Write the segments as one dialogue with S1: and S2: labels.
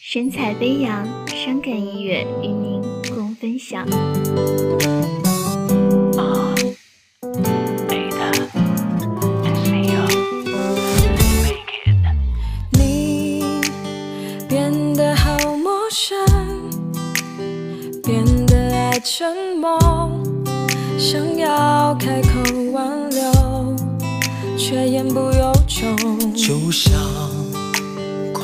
S1: 神采飞扬，伤感音乐与您共分享。
S2: 你变得好陌生，变得爱沉默，想要开口挽留，却言不由衷。
S3: 就像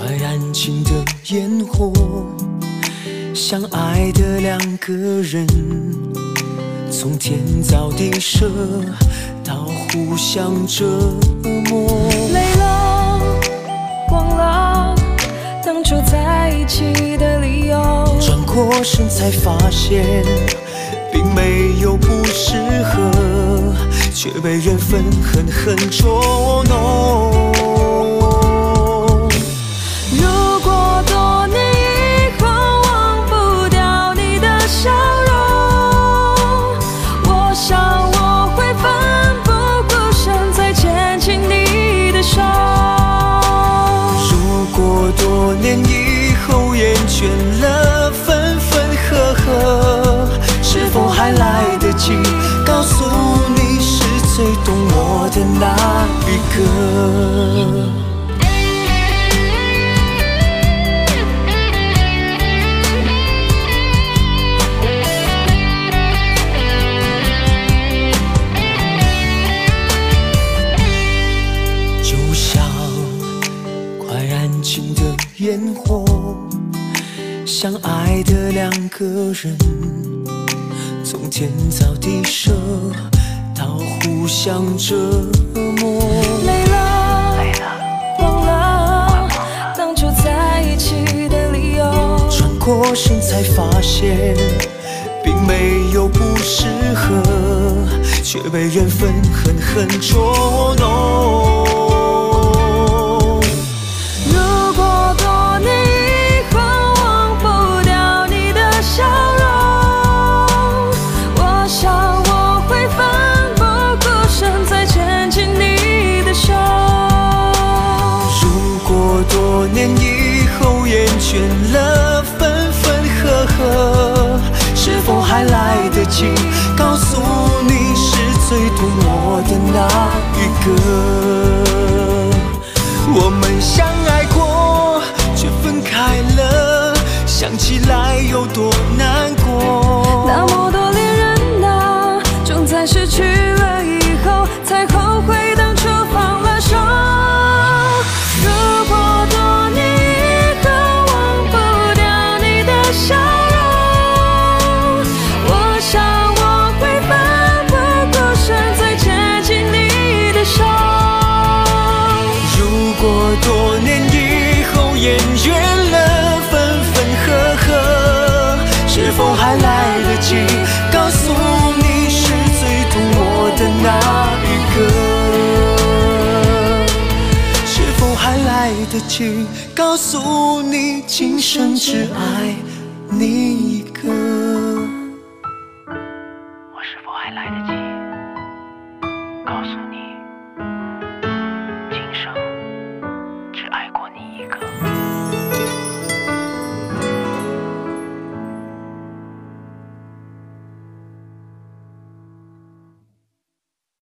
S3: 快燃尽的烟火，相爱的两个人，从天造地设到互相折磨。
S2: 累了，忘了当初在一起的理由。
S3: 转过身才发现，并没有不适合，却被缘分狠狠捉弄。一个？就像快燃尽的烟火，相爱的两个人，从天造地设到互相折磨。过身才发现，并没有不适合，却被缘分狠狠捉弄。
S2: 如果多年以后忘不掉你的笑容，我想我会奋不顾身再牵起你的手。
S3: 如果多年以后厌倦了歌？我们相爱过，却分开了，想起来有多难是否还来得及告诉你是最懂我的那一个？是否还来得及告诉你今生只爱你一个？
S4: 我是否还来得及告诉你？